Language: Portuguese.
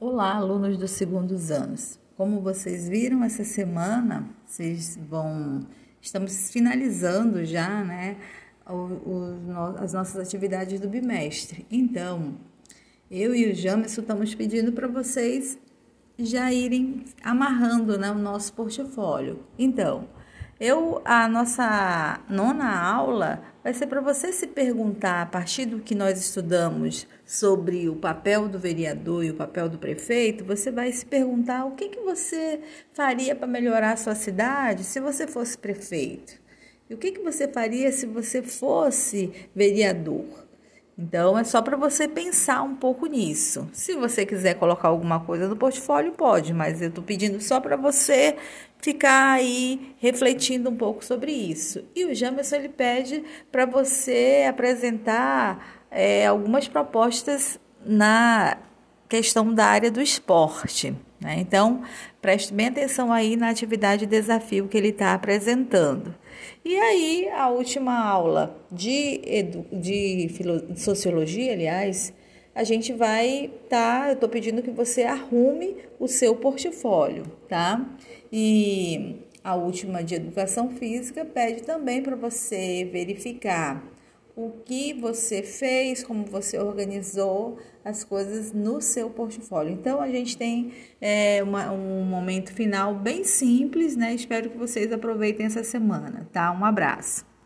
Olá, alunos dos segundos anos. Como vocês viram essa semana, vocês vão estamos finalizando já, né, as nossas atividades do bimestre. Então, eu e o Jamerson estamos pedindo para vocês já irem amarrando né, o nosso portfólio. Então, eu a nossa nona aula vai ser para você se perguntar a partir do que nós estudamos sobre o papel do vereador e o papel do prefeito, você vai se perguntar o que que você faria para melhorar a sua cidade se você fosse prefeito? E o que que você faria se você fosse vereador? Então é só para você pensar um pouco nisso. Se você quiser colocar alguma coisa no portfólio, pode, mas eu estou pedindo só para você ficar aí refletindo um pouco sobre isso. E o Jamerson ele pede para você apresentar é, algumas propostas na questão da área do esporte. Né? Então, preste bem atenção aí na atividade desafio que ele está apresentando. E aí, a última aula de, edu, de, sociologia, aliás, a gente vai tá, eu estou pedindo que você arrume o seu portfólio, tá? E a última de educação física pede também para você verificar o que você fez, como você organizou as coisas no seu portfólio. Então, a gente tem é, uma, um momento final bem simples, né? Espero que vocês aproveitem essa semana, tá? Um abraço.